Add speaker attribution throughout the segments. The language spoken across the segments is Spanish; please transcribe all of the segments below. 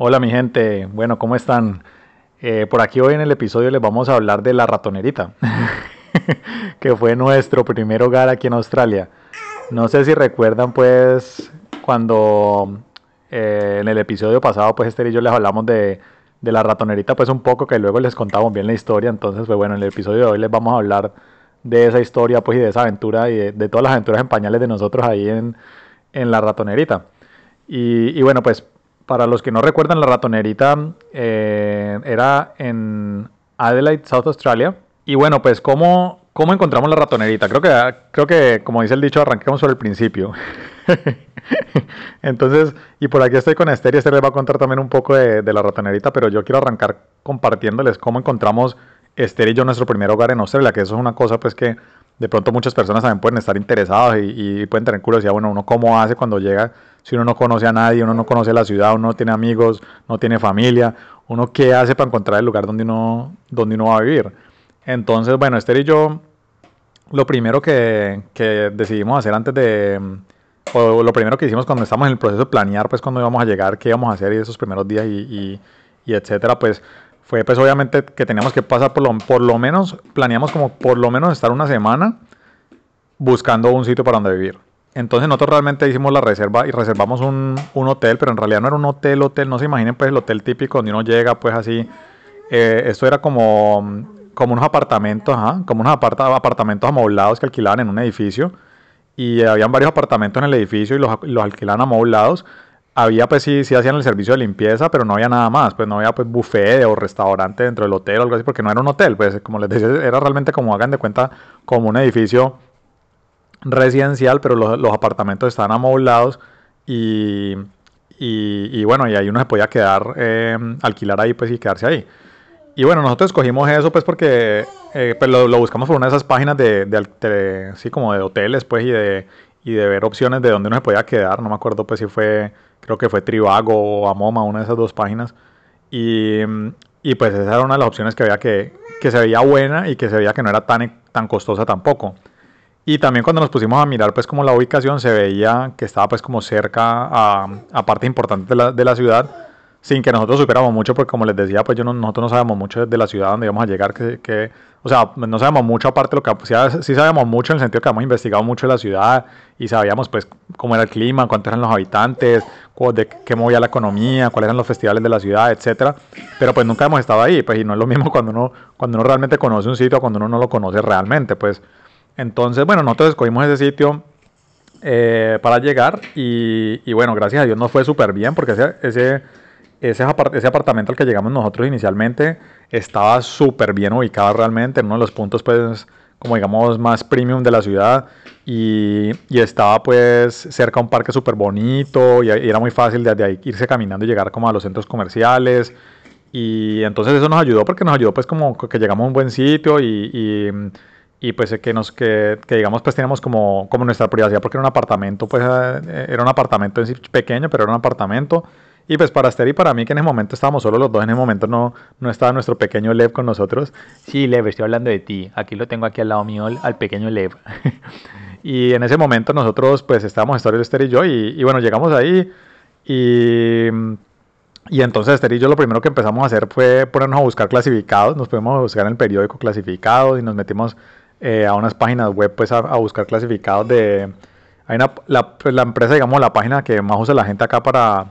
Speaker 1: Hola mi gente, bueno, ¿cómo están? Eh, por aquí hoy en el episodio les vamos a hablar de la ratonerita, que fue nuestro primer hogar aquí en Australia. No sé si recuerdan pues cuando eh, en el episodio pasado pues Esther y yo les hablamos de, de, la ratonerita pues un poco que luego les contamos bien la historia, entonces pues bueno, en el episodio de hoy les vamos a hablar de esa historia pues y de esa aventura y de, todas las aventuras en pañales de nosotros ahí en, en la ratonerita. Y, y bueno pues para los que no recuerdan, la ratonerita eh, era en Adelaide, South Australia. Y bueno, pues, ¿cómo, ¿cómo encontramos la ratonerita? Creo que, creo que, como dice el dicho, arranquemos por el principio. Entonces, y por aquí estoy con Esther y Esther les va a contar también un poco de, la ratonerita, pero yo quiero arrancar compartiéndoles cómo encontramos Esther y yo nuestro primer hogar en Australia, que eso es una cosa pues que de pronto muchas personas también pueden estar interesadas y, y pueden tener curiosidad, bueno, uno cómo hace cuando llega si uno no conoce a nadie, uno no conoce la ciudad, uno no tiene amigos, no tiene familia, uno qué hace para encontrar el lugar donde uno, donde uno va a vivir. Entonces, bueno, Esther y yo, lo primero que, que decidimos hacer antes de, o lo primero que hicimos cuando estamos en el proceso de planear, pues cuando íbamos a llegar, qué íbamos a hacer y esos primeros días y, y, etcétera, pues fue pues obviamente que teníamos que pasar por lo, por lo menos, planeamos como por lo menos estar una semana buscando un sitio para donde vivir. Entonces nosotros realmente hicimos la reserva y reservamos un, hotel, pero en realidad no era un hotel, hotel, no se imaginen pues el hotel típico donde uno llega pues así. Eh, esto era como, como unos apartamentos, como unos apartamentos amoblados que alquilaban en un edificio. Y habían varios apartamentos en el edificio y los, los alquilaban amoblados. Había pues sí, sí hacían el servicio de limpieza, pero no había nada más, pues no había pues buffet o restaurante dentro del hotel o algo así, porque no era un hotel, pues como les decía, era realmente como hagan de cuenta como un edificio residencial, pero los, apartamentos estaban amoblados y, y, bueno, y ahí uno se podía quedar, em, alquilar ahí pues y quedarse ahí. Y bueno, nosotros escogimos eso pues porque eh, pues lo, buscamos por una de esas páginas de, de, sí, como de hoteles pues y de, y de ver opciones de dónde uno se podía quedar. No me acuerdo pues si fue, creo que fue Trivago o Amoma, una de esas dos páginas. Y, y pues esa era una de las opciones que había que, que se veía buena y que se veía que no era tan, tan costosa tampoco. Y también cuando nos pusimos a mirar pues como la ubicación se veía que estaba pues como cerca a, a partes importantes de la, de la, ciudad sin que nosotros supiéramos mucho porque como les decía pues yo no, nosotros no sabemos mucho de la ciudad donde íbamos a llegar que, que o sea no sabemos mucho aparte de lo que sí, sí, sabemos mucho en el sentido que hemos investigado mucho de la ciudad y sabíamos pues cómo era el clima cuántos eran los habitantes de qué movía la economía cuáles eran los festivales de la ciudad etcétera. Pero pues nunca hemos estado ahí pues y no es lo mismo cuando uno cuando uno realmente conoce un sitio cuando uno no lo conoce realmente pues entonces, bueno, nosotros escogimos ese sitio eh, para llegar y, bueno, gracias a Dios nos fue súper bien porque ese, ese, apartamento al que llegamos nosotros inicialmente estaba súper bien ubicado realmente en uno de los puntos pues como digamos más premium de la ciudad y, estaba pues cerca a un parque súper bonito y, era muy fácil desde ahí irse caminando y llegar como a los centros comerciales. Y entonces eso nos ayudó porque nos ayudó pues como que llegamos a un buen sitio y y pues que nos que, que, digamos pues teníamos como, como nuestra privacidad porque era un apartamento pues eh, era un apartamento en sí pequeño pero era un apartamento. Y pues para Esther y para mí que en ese momento estábamos solo los dos en ese momento no, no estaba nuestro pequeño Lev con nosotros.
Speaker 2: Sí Lev estoy hablando de ti. Aquí lo tengo aquí al lado mío al pequeño Lev.
Speaker 1: Y en ese momento nosotros pues estábamos Esther, Esther y yo y, y bueno llegamos ahí y y entonces Esther y yo lo primero que empezamos a hacer fue ponernos a buscar clasificados, nos podemos buscar en el periódico clasificados y nos metimos eh, a unas páginas web pues a, buscar clasificados de... Hay una, la, pues, la, empresa, digamos, la página que más usa la gente acá para,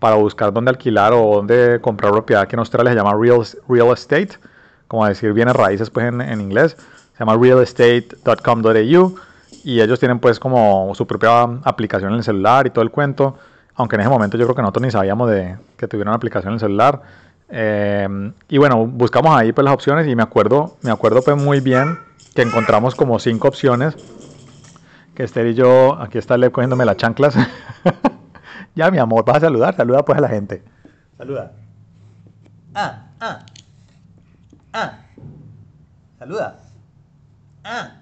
Speaker 1: para buscar dónde alquilar o dónde comprar propiedad que en Australia se llama Real, real Estate, como decir bienes raíces pues en, en inglés, se llama realestate.com.au y ellos tienen pues como su propia aplicación en el celular y todo el cuento, aunque en ese momento yo creo que nosotros ni sabíamos de que tuvieran aplicación en el celular. Eh, y bueno, buscamos ahí pues las opciones y me acuerdo, me acuerdo pues muy bien que encontramos como cinco opciones. Que Esther y yo, aquí está Lev cogiéndome las chanclas. ya, mi amor, vas a saludar, saluda pues a la gente. Saluda. Ah, ah. Ah. Saluda. Ah.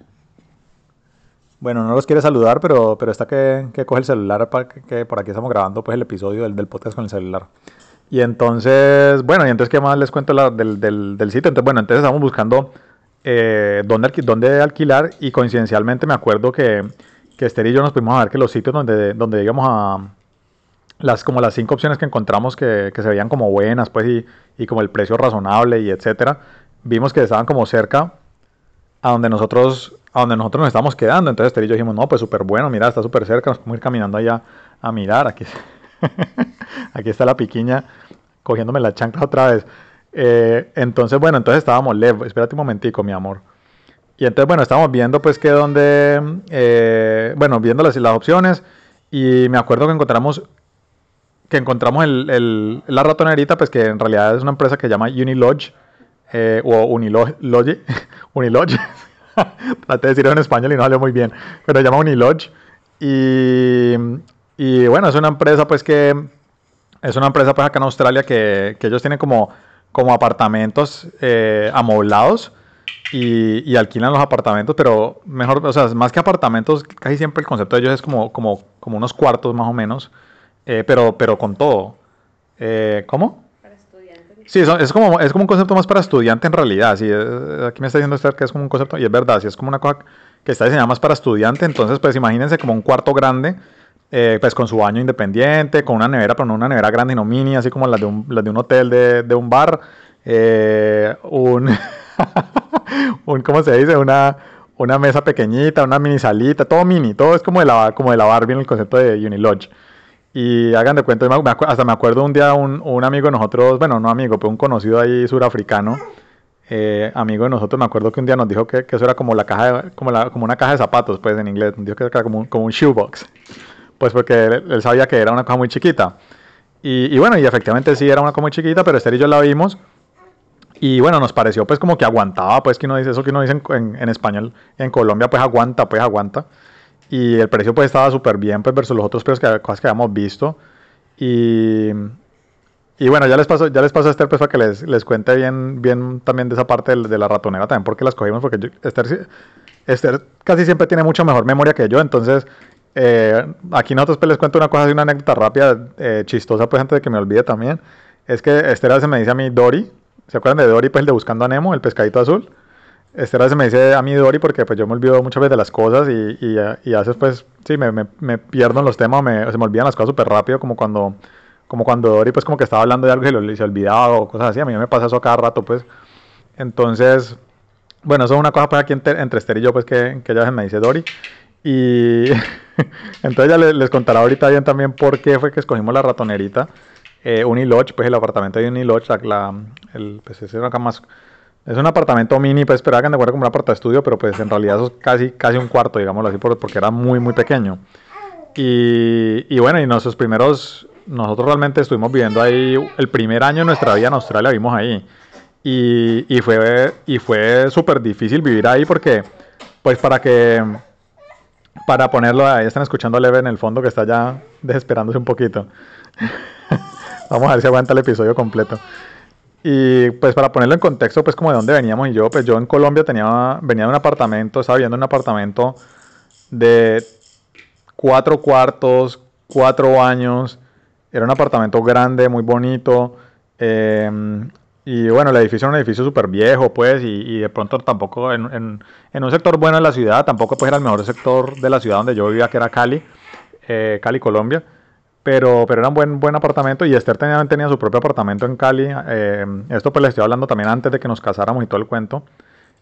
Speaker 1: Bueno, no los quiere saludar, pero, pero está que, que coge el celular para que, por aquí estamos grabando pues el episodio del, del, podcast con el celular. Y entonces, bueno, y entonces, ¿qué más les cuento del, del, del, sitio? Entonces, bueno, entonces estamos buscando eh, dónde, dónde, alquilar y coincidencialmente me acuerdo que, que Esther y yo nos pudimos a ver que los sitios donde, donde íbamos a, las, como las cinco opciones que encontramos que, que se veían como buenas, pues, y, y, como el precio razonable y etcétera, vimos que estaban como cerca a donde nosotros, a donde nosotros nos estamos quedando. Entonces Esther y yo dijimos, no, pues súper bueno, mira, está súper cerca, nos podemos ir caminando allá a mirar. Aquí, aquí está la piquiña cogiéndome la chancla otra vez. Eh, entonces, bueno, entonces estábamos lejos. Espérate un momentico, mi amor. Y entonces, bueno, estábamos viendo pues que donde, eh, bueno, viendo las, las opciones y me acuerdo que encontramos que encontramos el, el, la ratonerita, pues que en realidad es una empresa que se llama Unilodge eh, o Unilodge, Unilodge. traté de decirlo en español y no salió muy bien, pero se llama Unilodge. Y, y bueno, es una empresa pues que es una empresa pues acá en Australia que, que ellos tienen como, como apartamentos eh, amoblados y, y, alquilan los apartamentos, pero mejor, o sea, más que apartamentos, casi siempre el concepto de ellos es como, como, como unos cuartos más o menos, eh, pero, pero con todo. Eh, ¿Cómo? Para estudiantes. Sí, es, es, como, es como un concepto más para estudiante en realidad. Sí, eh, aquí me está diciendo usted que es como un concepto, y es verdad, sí, es como una cosa que está diseñada más para estudiante, entonces pues imagínense como un cuarto grande eh, pues con su baño independiente, con una nevera, pero no una nevera grande, no mini, así como la de un, la de un hotel de, de un bar, eh, un, un, ¿cómo se dice? Una, una mesa pequeñita, una mini salita, todo mini, todo es como de la, como de la Barbie el concepto de Unilodge. Y hagan de cuenta, hasta me acuerdo un día un, un amigo de nosotros, bueno, no amigo, pero un conocido ahí surafricano, eh, amigo de nosotros, me acuerdo que un día nos dijo que, que eso era como la caja, de, como, la, como una caja de zapatos, pues en inglés, nos dijo que era como como un shoebox pues porque él, sabía que era una cosa muy chiquita. Y, y, bueno, y efectivamente sí era una cosa muy chiquita, pero Esther y yo la vimos. Y bueno, nos pareció pues como que aguantaba, pues que uno dice eso que uno dice en, en, español, en Colombia pues aguanta, pues aguanta. Y el precio pues estaba súper bien pues versus los otros precios que, cosas que habíamos visto. Y, y bueno, ya les paso, ya les paso a Esther pues para que les, les cuente bien, bien también de esa parte de, de la ratonera también porque las cogimos, porque yo, Esther, Esther casi siempre tiene mucha mejor memoria que yo, entonces eh, aquí nosotros pues, les cuento una cosa, una anécdota rápida, eh, chistosa, pues antes de que me olvide también. Es que Esther se me dice a mí Dory. ¿Se acuerdan de Dory, pues el de Buscando a Nemo, el pescadito azul? Esther se me dice a mí Dory porque pues yo me olvido muchas veces de las cosas y, y, y a veces pues sí, me, me, me, pierdo en los temas, me, se me olvidan las cosas súper rápido, como cuando, como cuando Dory pues como que estaba hablando de algo y se, se olvidaba o cosas así. A mí me pasa eso cada rato, pues. Entonces, bueno, eso es una cosa pues aquí entre, entre Esther y yo, pues que, que ella se me dice Dory. Y entonces ya les, les, contará ahorita bien también por qué fue que escogimos la ratonerita. Eh, Unilodge, pues el apartamento de Unilodge, la, el, pues es, acá más, es un apartamento mini, pues pero hagan de acuerdo como un apartamento estudio, pero pues en realidad eso es casi, casi un cuarto, digámoslo así, porque era muy, muy pequeño. Y, y bueno, y nuestros primeros, nosotros realmente estuvimos viviendo ahí, el primer año de nuestra vida en Australia vimos ahí. Y, y fue, y fue súper difícil vivir ahí porque, pues para que para ponerlo, ahí están escuchando a Leve en el fondo que está ya desesperándose un poquito. Vamos a ver si aguanta el episodio completo. Y pues para ponerlo en contexto, pues como de dónde veníamos y yo, pues yo en Colombia tenía, venía de un apartamento, estaba viviendo en un apartamento de cuatro cuartos, cuatro baños, era un apartamento grande, muy bonito, eh, y bueno, el edificio era un edificio súper viejo, pues, y, y, de pronto tampoco en, en, en, un sector bueno de la ciudad, tampoco pues era el mejor sector de la ciudad donde yo vivía, que era Cali, eh, Cali, Colombia. Pero, pero era un buen, buen apartamento y Esther tenía, tenía su propio apartamento en Cali. Eh, esto pues le estoy hablando también antes de que nos casáramos y todo el cuento.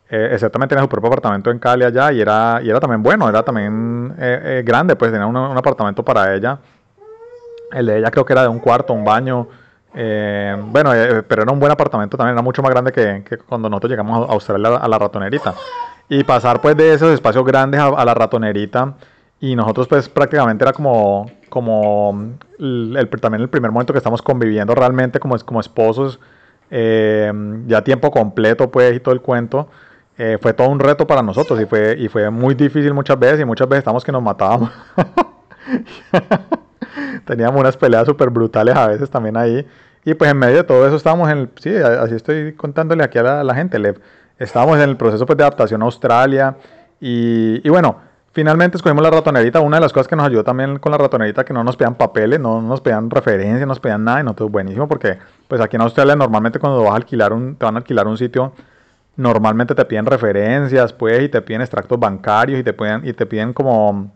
Speaker 1: Eh, Esther también tenía su propio apartamento en Cali allá y era, y era también bueno, era también eh, eh, grande, pues tenía un, un apartamento para ella. El de ella creo que era de un cuarto, un baño. Eh, bueno, eh, pero era un buen apartamento también, era mucho más grande que, que, cuando nosotros llegamos a Australia a la ratonerita. Y pasar pues de esos espacios grandes a, a, la ratonerita y nosotros pues prácticamente era como, como el, el, también el primer momento que estamos conviviendo realmente como, como esposos, eh, ya tiempo completo pues y todo el cuento. Eh, fue todo un reto para nosotros y fue, y fue muy difícil muchas veces y muchas veces estamos que nos matábamos. Teníamos unas peleas súper brutales a veces también ahí. Y pues en medio de todo eso estábamos en el, sí, así estoy contándole aquí a la, gente, le, estábamos en el proceso pues, de adaptación a Australia y, y, bueno, finalmente escogimos la ratonerita, una de las cosas que nos ayudó también con la ratonerita que no nos pedían papeles, no nos pedían referencias, no nos pedían nada y nosotros buenísimo porque pues aquí en Australia normalmente cuando vas a alquilar un, te van a alquilar un sitio, normalmente te piden referencias pues y te piden extractos bancarios y te, piden, y te piden como...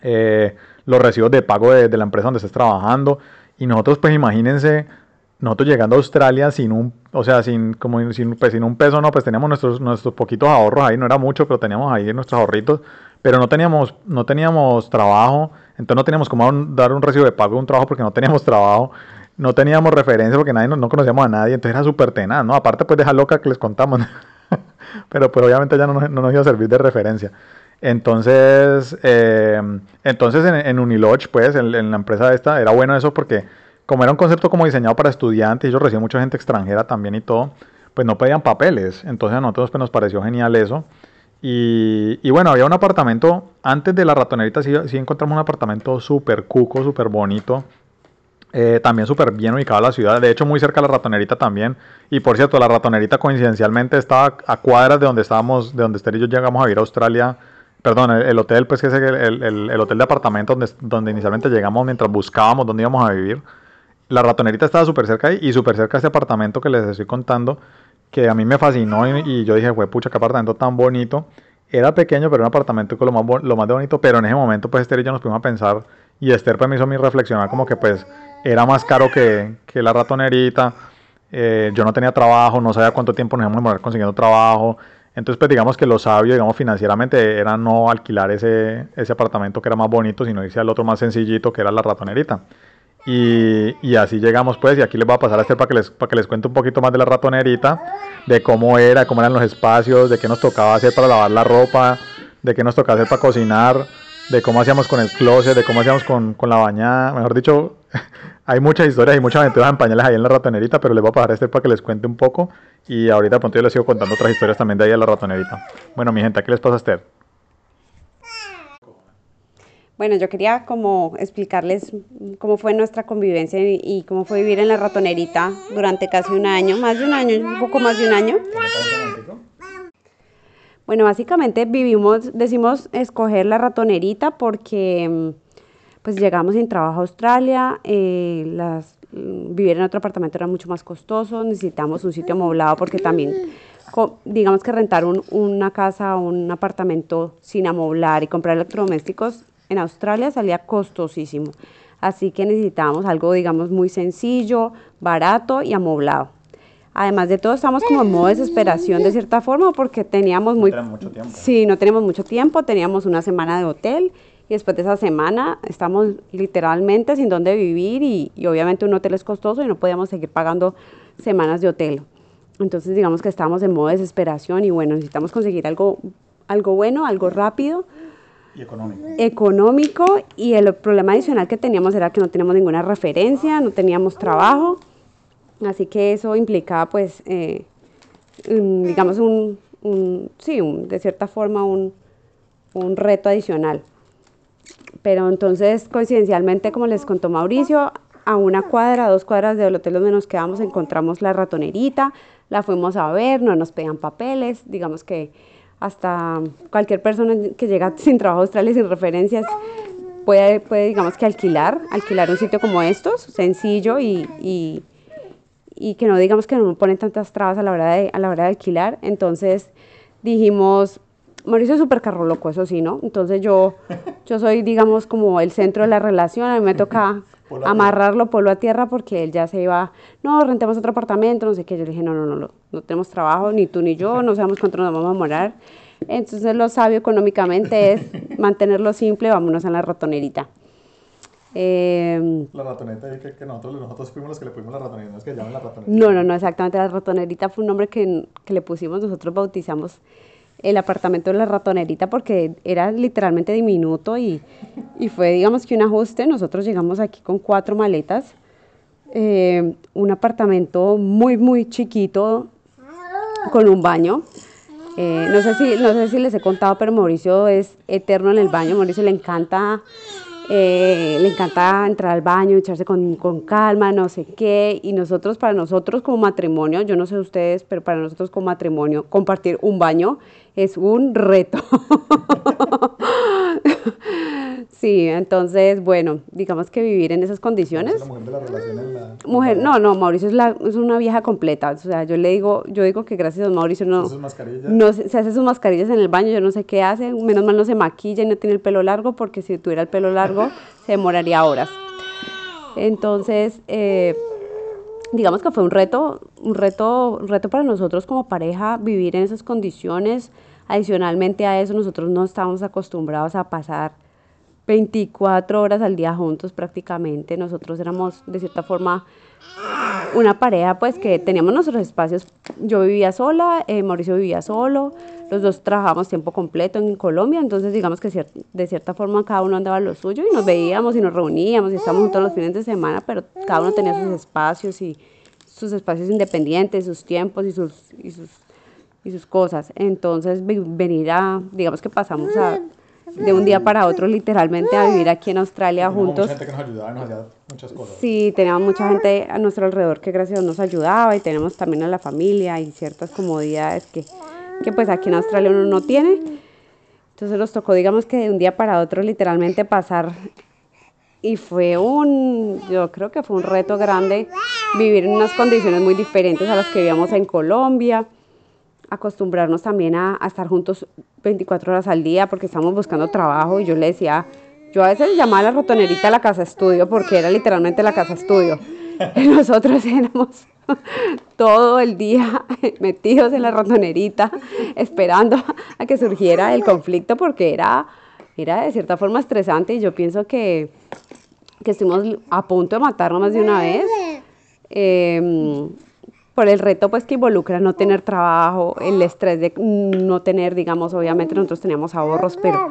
Speaker 1: Eh, los recibos de pago de la empresa donde estés trabajando. Y nosotros, pues imagínense, nosotros llegando a Australia sin un, o sea, sin, como, sin, pues, sin un peso, no, pues teníamos nuestros, nuestros poquitos ahorros ahí, no era mucho, pero teníamos ahí nuestros ahorritos, pero no teníamos, no teníamos trabajo, entonces no teníamos como dar un recibo de pago de un trabajo porque no teníamos trabajo, no teníamos referencia porque nadie, no, conocíamos a nadie, entonces era súper tenaz, ¿no? Aparte pues de esa loca que les contamos, pero pues obviamente ya no, no, nos iba a servir de referencia. Entonces, eh, entonces en, en Unilodge, pues, en, en la empresa esta, era bueno eso porque como era un concepto como diseñado para estudiantes, y ellos reciben mucha gente extranjera también y todo, pues no pedían papeles. Entonces a nosotros pues, nos pareció genial eso. Y, bueno, había un apartamento, antes de la ratonerita sí, encontramos un apartamento súper cuco, súper bonito. Eh, también súper bien ubicado la ciudad, de hecho muy cerca de la ratonerita también. Y por cierto, la ratonerita coincidencialmente estaba a cuadras de donde estábamos, de donde Esther y yo llegamos a vivir a Australia. Perdón, el, hotel, pues que es el, el, hotel de apartamento donde, donde inicialmente llegamos mientras buscábamos dónde íbamos a vivir la ratonerita estaba súper cerca y súper cerca de este apartamento que les estoy contando, que a mí me fascinó y, yo dije, güey, pucha, qué apartamento tan bonito. Era pequeño, pero un apartamento con lo más, lo más bonito, pero en ese momento, pues Esther y yo nos pudimos a pensar, y Esther pues me hizo a mí reflexionar como que pues era más caro que, que la ratonerita, eh, yo no tenía trabajo, no sabía cuánto tiempo nos íbamos a demorar consiguiendo trabajo, entonces pues digamos que lo sabio, digamos financieramente, era no alquilar ese, ese apartamento que era más bonito, sino irse al otro más sencillito que era la ratonerita. Y, así llegamos pues, y aquí les voy a pasar a hacer para que, les, para que les cuente un poquito más de la ratonerita, de cómo era, cómo eran los espacios, de qué nos tocaba hacer para lavar la ropa, de qué nos tocaba hacer para cocinar, de cómo hacíamos con el closet, de cómo hacíamos con, con la bañada, mejor dicho, hay muchas historias y muchas aventuras en pañales ahí en la ratonerita, pero les voy a pasar a este para que les cuente un poco, y ahorita pronto yo les sigo contando otras historias también de ahí en la ratonerita. Bueno, mi gente, ¿qué les pasa a Esther?
Speaker 3: Bueno, yo quería como explicarles cómo fue nuestra convivencia y, cómo fue vivir en la ratonerita durante casi un año, más de un año, un poco más de un año. Bueno, básicamente vivimos, decimos escoger la ratonerita porque pues llegamos sin trabajo a Australia, eh, las, vivir en otro apartamento era mucho más costoso, necesitamos un sitio amoblado porque también digamos que rentar una casa o un apartamento sin amoblar y comprar electrodomésticos en Australia salía costosísimo. Así que necesitábamos algo, digamos, muy sencillo, barato y amoblado. Además de todo, estamos como en modo desesperación de cierta forma porque teníamos muy...
Speaker 1: No mucho tiempo.
Speaker 3: Sí, no teníamos mucho tiempo, teníamos una semana de hotel y después de esa semana estamos literalmente sin dónde vivir y, y obviamente un hotel es costoso y no podíamos seguir pagando semanas de hotel. Entonces digamos que estábamos en modo desesperación y bueno, necesitamos conseguir algo, algo bueno, algo rápido
Speaker 1: económico.
Speaker 3: Económico y el problema adicional que teníamos era que no teníamos ninguna referencia, no teníamos trabajo, así que eso implicaba pues, eh, digamos, un, sí, de cierta forma un, un reto adicional. Pero entonces, coincidencialmente, como les contó Mauricio, a una cuadra, a dos cuadras del hotel donde nos quedamos, encontramos la ratonerita, la fuimos a ver, no nos pedían papeles, digamos que hasta cualquier persona que llega sin trabajo a Australia sin referencias puede, puede, digamos que alquilar, alquilar un sitio como estos, sencillo y, y, que no digamos que no ponen tantas trabas a la hora de, a la hora de alquilar. Entonces dijimos, Mauricio es súper carro loco, eso sí, ¿no? Entonces yo, yo soy, digamos, como el centro de la relación, a mí me toca amarrarlo polo a tierra porque él ya se iba, no, rentemos otro apartamento, no sé qué. Yo le dije, no, no, no, no, no tenemos trabajo, ni tú ni yo, no sabemos cuánto nos vamos a morar. Entonces lo sabio económicamente es mantenerlo simple, vámonos a la ratonerita.
Speaker 1: Eh, la ratonerita, que, que nosotros, nosotros, fuimos los que le pusimos la ratonerita, no es que llaman la ratonerita.
Speaker 3: No, no, no, exactamente, la ratonerita fue un nombre que, que le pusimos, nosotros bautizamos el apartamento de la ratonerita porque era literalmente diminuto y, y fue, digamos que un ajuste. Nosotros llegamos aquí con cuatro maletas, eh, un apartamento muy, muy chiquito con un baño. Eh, no, sé si, no sé si les he contado, pero Mauricio es eterno en el baño. Mauricio le encanta eh, le encanta entrar al baño, echarse con, con, calma, no sé qué. Y nosotros, para nosotros como matrimonio, yo no sé ustedes, pero para nosotros como matrimonio, compartir un baño es un reto. Sí, entonces, bueno, digamos que vivir en esas condiciones.
Speaker 1: Es la mujer de la relación en la...
Speaker 3: Mujer, no, no, Mauricio es, la, es una vieja completa. O sea, yo le digo, yo digo que gracias a Mauricio no,
Speaker 1: Sus mascarillas.
Speaker 3: no se, se hace sus mascarillas en el baño, yo no sé qué hace. Menos mal no se maquilla y no tiene el pelo largo, porque si tuviera el pelo largo se demoraría horas. Entonces, eh, digamos que fue un reto, un reto, un reto para nosotros como pareja vivir en esas condiciones. Adicionalmente a eso, nosotros no estábamos acostumbrados a pasar 24 horas al día juntos prácticamente. Nosotros éramos de cierta forma una pareja pues que teníamos nuestros espacios. Yo vivía sola, eh, Mauricio vivía solo, los dos trabajábamos tiempo completo en Colombia, entonces digamos que cier- de cierta forma cada uno andaba lo suyo y nos veíamos y nos reuníamos y estábamos juntos los fines de semana, pero cada uno tenía sus espacios y sus espacios independientes, sus tiempos y sus, y sus, y sus cosas. Entonces venir a, digamos que pasamos a, de un día para otro literalmente a vivir aquí en Australia
Speaker 1: Teníamos
Speaker 3: juntos.
Speaker 1: Mucha gente que nos ayudaba nos hacía muchas cosas.
Speaker 3: Sí, teníamos mucha gente a nuestro alrededor que gracias a Dios nos ayudaba y tenemos también a la familia y ciertas comodidades que, que pues aquí en Australia uno no tiene. Entonces nos tocó, digamos que de un día para otro literalmente pasar y fue un, yo creo que fue un reto grande vivir en unas condiciones muy diferentes a las que vivíamos en Colombia, acostumbrarnos también a, estar juntos 24 horas al día porque estamos buscando trabajo y yo le decía, yo a veces llamaba a la rotonerita la casa estudio porque era literalmente la casa estudio. Y nosotros éramos todo el día metidos en la rotonerita esperando a que surgiera el conflicto porque era, era de cierta forma estresante y yo pienso que, que estuvimos a punto de matarnos más de una vez. em, por el reto pues que involucra no tener trabajo, el estrés de no tener, digamos, obviamente nosotros teníamos ahorros, pero,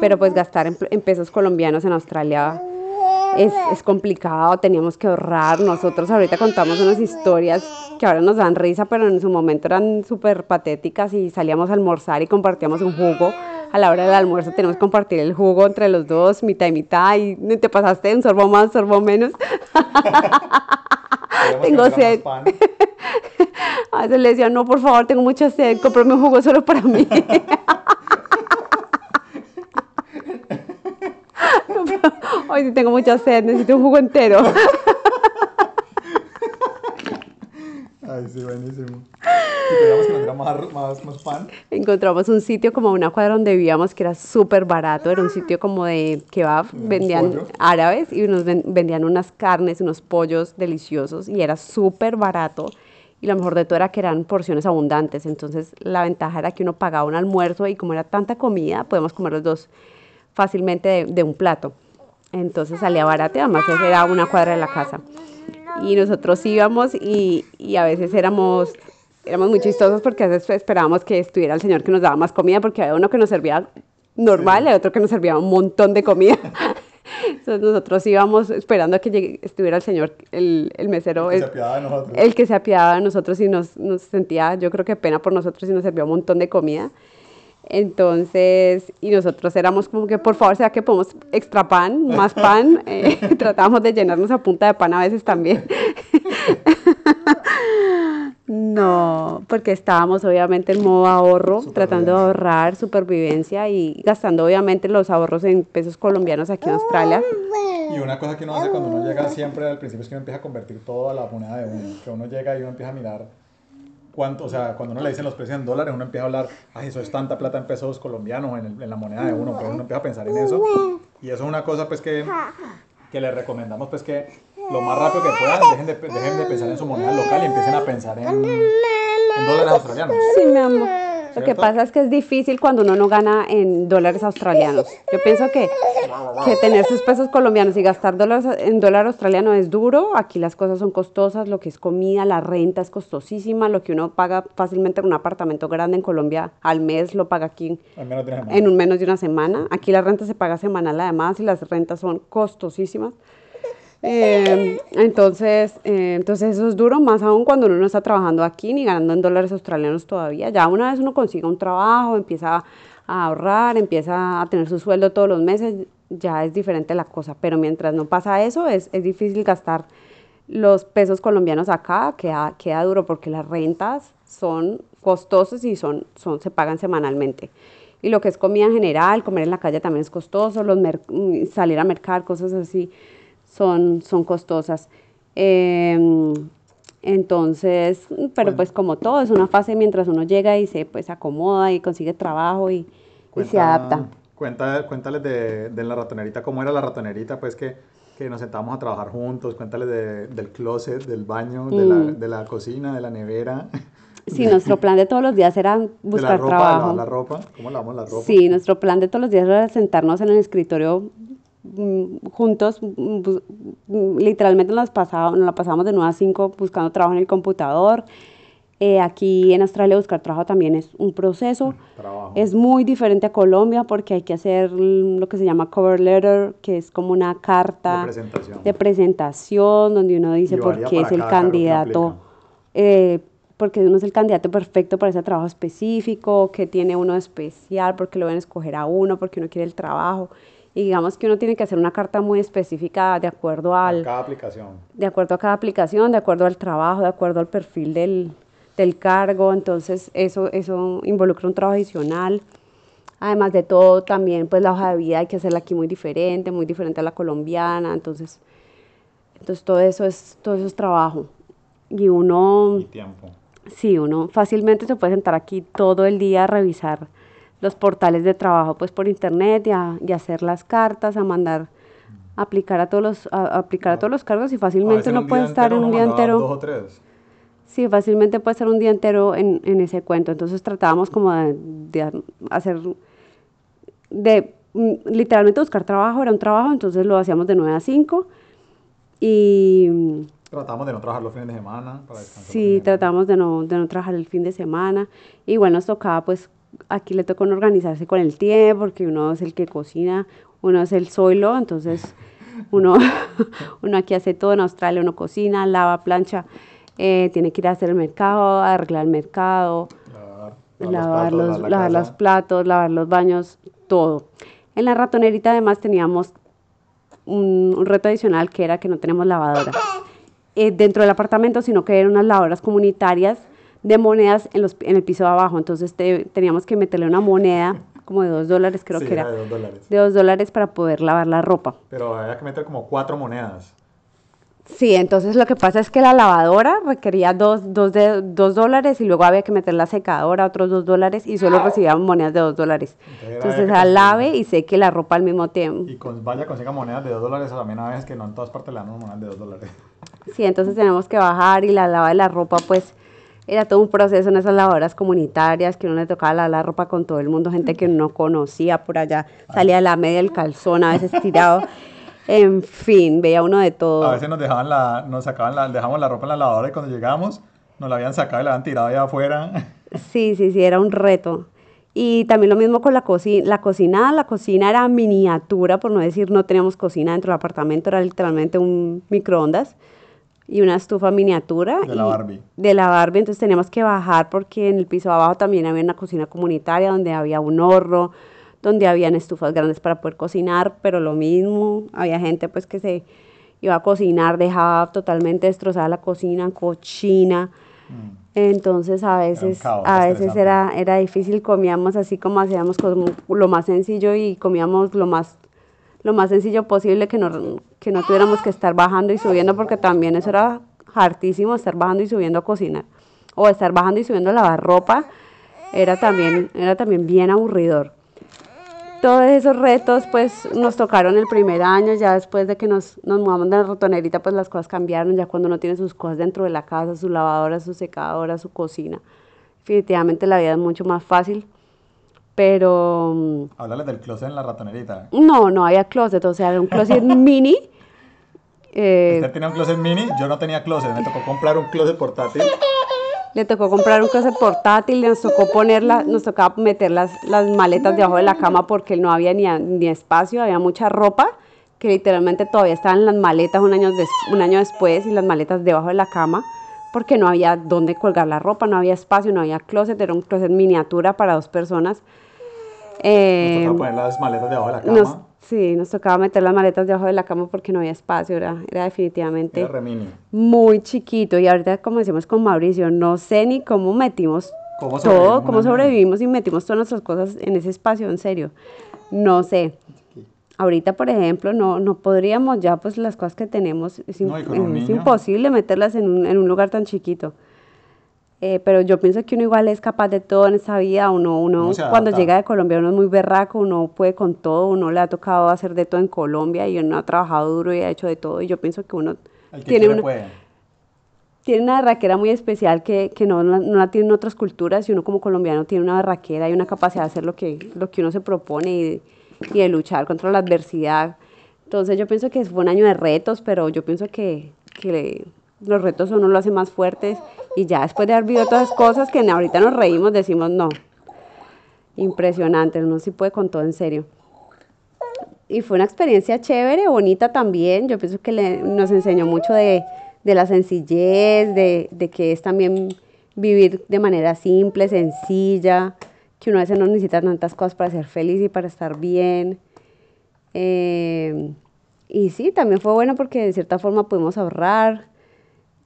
Speaker 3: pero pues gastar en, en pesos colombianos en Australia es, es complicado, teníamos que ahorrar. Nosotros ahorita contamos unas historias que ahora nos dan risa, pero en su momento eran súper patéticas y salíamos a almorzar y compartíamos un jugo. A la hora del almuerzo tenemos que compartir el jugo entre los dos, mitad y mitad, y te pasaste un sorbo más, sorbo menos. Tengo sed.
Speaker 1: más pan.
Speaker 3: A veces le decía, no, por favor, tengo mucha sed, cómprame un jugo solo para mí. Hoy sí tengo mucha sed, necesito un jugo entero.
Speaker 1: Ay, sí, buenísimo. Queríamos que nos diera más, más, más pan.
Speaker 3: Encontramos un sitio como una cuadra donde vivíamos que era súper barato, era un sitio como de kebab, vendían
Speaker 1: pollo.
Speaker 3: árabes y nos ven- vendían unas carnes, unos pollos deliciosos y era súper barato. Y lo mejor de todo era que eran porciones abundantes, entonces la ventaja era que uno pagaba un almuerzo y como era tanta comida, podemos comer los dos fácilmente de, de un plato. Entonces salía barato además era una cuadra de la casa. Y nosotros íbamos y, y a veces éramos, éramos muy chistosos porque a veces esperábamos que estuviera el señor que nos daba más comida porque había uno que nos servía normal y otro que nos servía un montón de comida. Entonces nosotros íbamos esperando a que llegue- estuviera el señor, el, el mesero.
Speaker 1: Que se
Speaker 3: el-
Speaker 1: apiadaba de nosotros.
Speaker 3: el que se apiadaba de nosotros y nos, nos sentía, yo creo que pena por nosotros y nos servía un montón de comida. Entonces, y nosotros éramos como que, por favor, ¿será que podemos extra pan, más pan? Eh, tratábamos de llenarnos a punta de pan a veces también. No, porque estábamos obviamente en modo ahorro, tratando de ahorrar supervivencia y gastando obviamente los ahorros en pesos colombianos aquí en Australia.
Speaker 1: Y una cosa que uno hace cuando uno llega siempre al principio es que uno empieza a convertir todo a la moneda de uno. Que uno llega y uno empieza a mirar cuánto, o sea, cuando uno le dicen los precios en dólares, uno empieza a hablar, ay, eso es tanta plata en pesos colombianos, en, el- en la moneda de uno, pues uno empieza a pensar en eso. Y eso es una cosa pues que, que les recomendamos pues que lo más rápido que puedan dejen de, dejen de pensar en su moneda local y empiecen a pensar en, en dólares australianos.
Speaker 3: Sí, mi amor. Lo que pasa es que es difícil cuando uno no gana en dólares australianos. Yo pienso que, que tener sus pesos colombianos y gastar dólares en dólar australiano es duro. Aquí las cosas son costosas, lo que es comida, la renta es costosísima, lo que uno paga fácilmente en un apartamento grande en Colombia al mes lo paga aquí
Speaker 1: menos de semana.
Speaker 3: en un menos de una semana. Aquí la renta se paga semanal además y las rentas son costosísimas. Eh, entonces, eh, entonces eso es duro, más aún cuando uno no está trabajando aquí ni ganando en dólares australianos todavía. Ya una vez uno consiga un trabajo, empieza a ahorrar, empieza a tener su sueldo todos los meses, ya es diferente la cosa. Pero mientras no pasa eso, es, es difícil gastar los pesos colombianos acá, queda, queda duro porque las rentas son costosas y son, son, se pagan semanalmente. y lo que es comida en general, comer en la calle también es costoso, los mm, salir a mercar, cosas así, son, son costosas. Em, entonces, pero pues como todo, es una fase mientras uno llega y se pues acomoda y consigue trabajo y, se adapta.
Speaker 1: Cuenta, cuéntales de, de, la ratonerita, cómo era la ratonerita, pues que, que nos sentábamos a trabajar juntos, cuéntales de, del closet, del baño, de, la, mm. de la cocina, de la nevera.
Speaker 3: Sí, nuestro plan de todos los días era buscar
Speaker 1: la ropa,
Speaker 3: trabajo.
Speaker 1: La, ropa, ¿cómo lavamos la ropa?
Speaker 3: Sí, nuestro plan de todos los días era sentarnos en el escritorio mm, juntos, mm, literalmente nos, pasábamos, nos la pasábamos de 9 a 5 buscando trabajo en el computador. Eh, aquí en Australia buscar trabajo también es un proceso. Es muy diferente a Colombia porque hay que hacer lo que se llama cover letter, que es como una carta
Speaker 1: de presentación,
Speaker 3: de presentación donde uno dice por qué es el candidato porque uno es el candidato perfecto para ese trabajo específico, que tiene uno especial, porque lo van a escoger a uno, porque uno quiere el trabajo. Y digamos que uno tiene que hacer una carta muy específica de acuerdo al...
Speaker 1: cada aplicación.
Speaker 3: De acuerdo a cada aplicación, de acuerdo al trabajo, de acuerdo al perfil del, del cargo. Entonces eso, eso involucra un trabajo adicional. Además de todo, también pues la hoja de vida hay que hacerla aquí muy diferente, muy diferente a la colombiana. Entonces, entonces todo eso es, todo eso es trabajo. Y uno...
Speaker 1: Y tiempo
Speaker 3: Sí, uno fácilmente se puede sentar aquí todo el día a revisar los portales de trabajo pues por internet y a, hacer las cartas, a mandar aplicar a todos los a, aplicar a todos los cargos y fácilmente uno puede estar en un día entero.
Speaker 1: Dos o tres.
Speaker 3: Sí, fácilmente puede estar un día entero en, en ese cuento. Entonces tratábamos como de, de hacer de mm, literalmente buscar trabajo, era un trabajo, entonces lo hacíamos de 9 a 5 y
Speaker 1: Tratamos de no trabajar los fines de semana. Para
Speaker 3: sí, tratamos de no, de no trabajar el fin de semana. Igual nos tocaba, pues, aquí le tocó organizarse con el tiempo, porque uno es el que cocina, uno es el suelo, entonces uno, uno aquí hace todo en Australia, uno cocina, lava, plancha, eh, tiene que ir a hacer el mercado, arreglar el mercado, lavar, los, lavar los platos, lavar los baños, todo. En la ratonerita además teníamos un, un reto adicional que era que no tenemos lavadora. Eh, dentro del apartamento, sino que eran unas lavadoras comunitarias de monedas en, los, en el piso de abajo. Entonces teníamos que meterle una moneda como de dos dólares, creo que era.
Speaker 1: De dos dólares.
Speaker 3: De dos dólares para poder lavar la ropa.
Speaker 1: Pero había que meter como cuatro monedas.
Speaker 3: Sí, entonces lo que pasa es que la lavadora requería dos, dos, de, dos dólares y luego había que meter la secadora, otros dos dólares y solo recibíamos monedas de dos dólares. Entonces, entonces lave y seque la ropa al mismo tiempo.
Speaker 1: Y con, vaya consiga monedas de dos dólares también a veces que no en todas partes le dan monedas de dos dólares.
Speaker 3: Sí, entonces tenemos que bajar y la lava de la ropa pues era todo un proceso en esas lavadoras comunitarias que uno le tocaba lavar la ropa con todo el mundo, gente que no conocía por allá, salía la media del calzón a veces tirado. En fin, veía uno de todo.
Speaker 1: A veces nos dejaban la, nos sacaban la, dejamos la ropa en la lavadora y cuando llegamos nos la habían sacado y la habían tirado allá afuera.
Speaker 3: Sí, sí, sí, era un reto. Y también lo mismo con la cocina. La cocina, la cocina era miniatura, por no decir no teníamos cocina dentro del apartamento, era literalmente un microondas y una estufa miniatura.
Speaker 1: De la Barbie.
Speaker 3: De la Barbie, entonces teníamos que bajar porque en el piso abajo también había una cocina comunitaria donde había un horno, donde habían estufas grandes para poder cocinar, pero lo mismo, había gente pues que se iba a cocinar, dejaba totalmente destrozada la cocina, cochina. Mm. Entonces a veces, a veces era, era difícil, comíamos así como hacíamos lo más sencillo y comíamos lo más, lo más sencillo posible, que no, que no tuviéramos que estar bajando y subiendo, porque también eso era hartísimo, estar bajando y subiendo a cocinar, o estar bajando y subiendo a lavar ropa, era también, era también bien aburridor. Todos esos retos pues nos tocaron el primer año, ya después de que nos, nos mudamos de la rotonerita pues las cosas cambiaron, ya cuando uno tiene sus cosas dentro de la casa, su lavadora, su secadora, su cocina, definitivamente la vida es mucho más fácil, pero...
Speaker 1: Háblale del closet en la ratonerita.
Speaker 3: No, no había closet, o sea, era un closet mini.
Speaker 1: Eh, Usted tenía un closet mini, yo no tenía closet, me tocó comprar un closet portátil
Speaker 3: le tocó comprar un closet portátil, nos tocó ponerla, nos tocaba meter las, las maletas debajo de la cama porque no había ni, ni espacio, había mucha ropa que literalmente todavía estaban las maletas un año, un año después y las maletas debajo de la cama porque no había dónde colgar la ropa, no había espacio, no había closet, era un closet miniatura para dos personas.
Speaker 1: Eh, nos tocaba poner las maletas debajo de la cama.
Speaker 3: Sí, nos tocaba meter las maletas debajo de la cama porque no había espacio, era, era definitivamente
Speaker 1: era
Speaker 3: muy chiquito. Y ahorita, como decimos con Mauricio, no sé ni cómo metimos
Speaker 1: ¿Cómo
Speaker 3: todo, cómo sobrevivimos y metimos todas nuestras cosas en ese espacio, en serio. No sé. Ahorita, por ejemplo, no, no podríamos ya, pues las cosas que tenemos, es,
Speaker 1: No,
Speaker 3: es imposible meterlas en un, en un lugar tan chiquito. Eh, pero yo pienso que uno igual es capaz de todo en esta vida. Uno, uno cuando llega de Colombia, uno es muy berraco, uno puede con todo, uno le ha tocado hacer de todo en Colombia y uno ha trabajado duro y ha hecho de todo. Y yo pienso que uno
Speaker 1: que
Speaker 3: tiene una, tiene una barraquera muy especial que, que no, la- no la tienen otras culturas y uno como colombiano tiene una barraquera y una capacidad de hacer lo que, lo que uno se propone y, y de luchar contra la adversidad. Entonces yo pienso que fue un año de retos, pero yo pienso que, que los retos uno lo hace más fuertes y ya después de haber vivido todas esas cosas que ahorita nos reímos, decimos no. Impresionante, uno sí puede con todo en serio. Y fue una experiencia chévere, bonita también. Yo pienso que le- nos enseñó mucho de, de la sencillez, de, de que es también vivir de manera simple, sencilla, que uno a veces no necesita tantas cosas para ser feliz y para estar bien. Eh, y sí, también fue bueno porque de cierta forma pudimos ahorrar,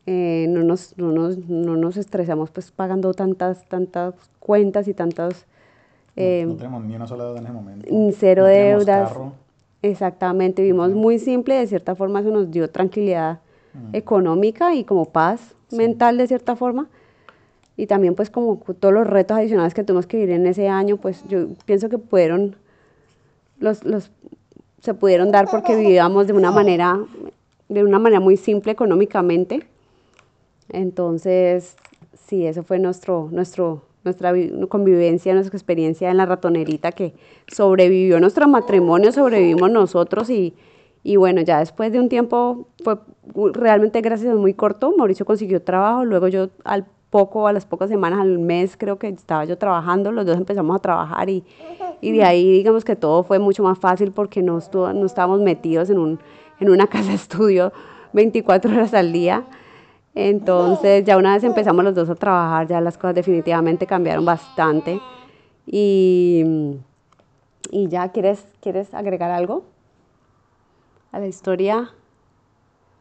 Speaker 3: eh, no, nos, no, nos, no nos estresamos pues pagando tantas, tantas cuentas y tantas... eh,
Speaker 1: no, no tenemos ni una sola deuda en ese momento.
Speaker 3: Mm, cero deudas.
Speaker 1: carro.
Speaker 3: Exactamente, vivimos muy simple, de cierta forma eso nos dio tranquilidad económica y como paz mental de cierta forma. Y también pues como todos los retos adicionales que tuvimos que vivir en ese año, pues yo pienso que pudieron, los, los, se pudieron dar porque vivíamos de una manera, de una manera muy simple económicamente. Entonces, sí, eso fue nuestro, nuestro, nuestra vi- convivencia, nuestra experiencia en la ratonerita que sobrevivió nuestro matrimonio, sobrevivimos nosotros y, y bueno, ya después de un tiempo fue realmente gracias a muy corto, Mauricio consiguió trabajo, luego yo al poco, a las pocas semanas, al mes creo que estaba yo trabajando, los dos empezamos a trabajar y, y de ahí digamos que todo fue mucho más fácil porque no, no estábamos metidos en, un, en una casa estudio 24 horas al día. Entonces, ya una vez empezamos los dos a trabajar, ya las cosas definitivamente cambiaron bastante. Y, y ya, ¿quieres, ¿quieres agregar algo a la historia?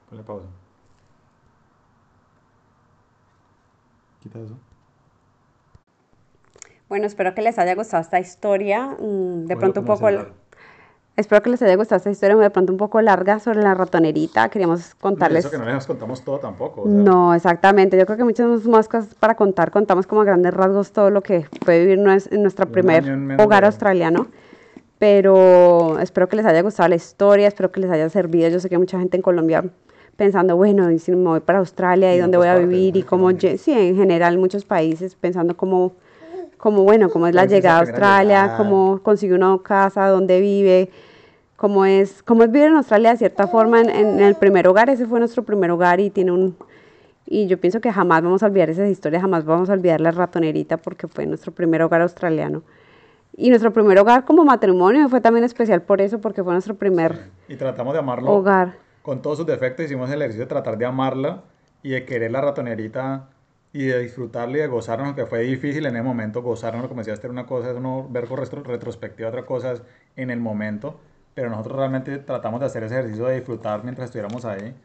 Speaker 1: Ponle pausa. Quita eso.
Speaker 3: Bueno, espero que les haya gustado esta historia. mm, De pronto un poco... Espero que les haya gustado esta historia, de pronto un poco larga sobre la ratonerita. Queríamos contarles...
Speaker 1: Eso que no les contamos todo tampoco. o sea,
Speaker 3: No, exactamente. Yo creo que muchas más cosas para contar. Contamos como a grandes rasgos todo lo que puede vivir en nuestro primer hogar australiano. Pero espero que les haya gustado la historia, espero que les haya servido. Yo sé que mucha gente en Colombia pensando, bueno, y si me voy para Australia,
Speaker 1: Y
Speaker 3: ¿y dónde voy a vivir? Y cómo, sí, en general muchos países pensando cómo, cómo bueno, cómo es la llegada a Australia, cómo consigue una casa, dónde vive, cómo es, cómo es vivir en Australia de cierta forma en, en el primer hogar. Ese fue nuestro primer hogar y tiene un, y yo pienso que jamás vamos a olvidar esas historias, jamás vamos a olvidar la ratonerita porque fue nuestro primer hogar australiano. Y nuestro primer hogar como matrimonio fue también especial por eso, porque fue nuestro primer
Speaker 1: Y tratamos de amarlo.
Speaker 3: hogar.
Speaker 1: Con todos sus defectos hicimos el ejercicio de tratar de amarla y de querer la ratonerita y de disfrutarla y de gozarnos, que fue difícil en el momento, gozarnos, como decía, era una cosa es uno ver con retro- retrospectiva, otra cosa es en el momento, pero nosotros realmente tratamos de hacer ese ejercicio de disfrutar mientras estuviéramos ahí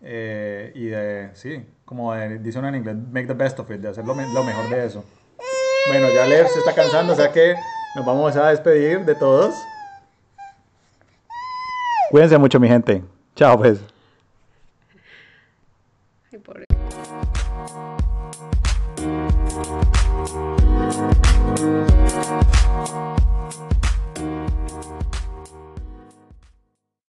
Speaker 1: eh, y de, sí, como de- dice uno en inglés, make the best of it, de hacer lo, me- lo mejor de eso. Bueno, ya Leer se está cansando, o sea que nos vamos a despedir de todos. Cuídense mucho, mi gente. Chao, pues.
Speaker 3: Ay, pobre.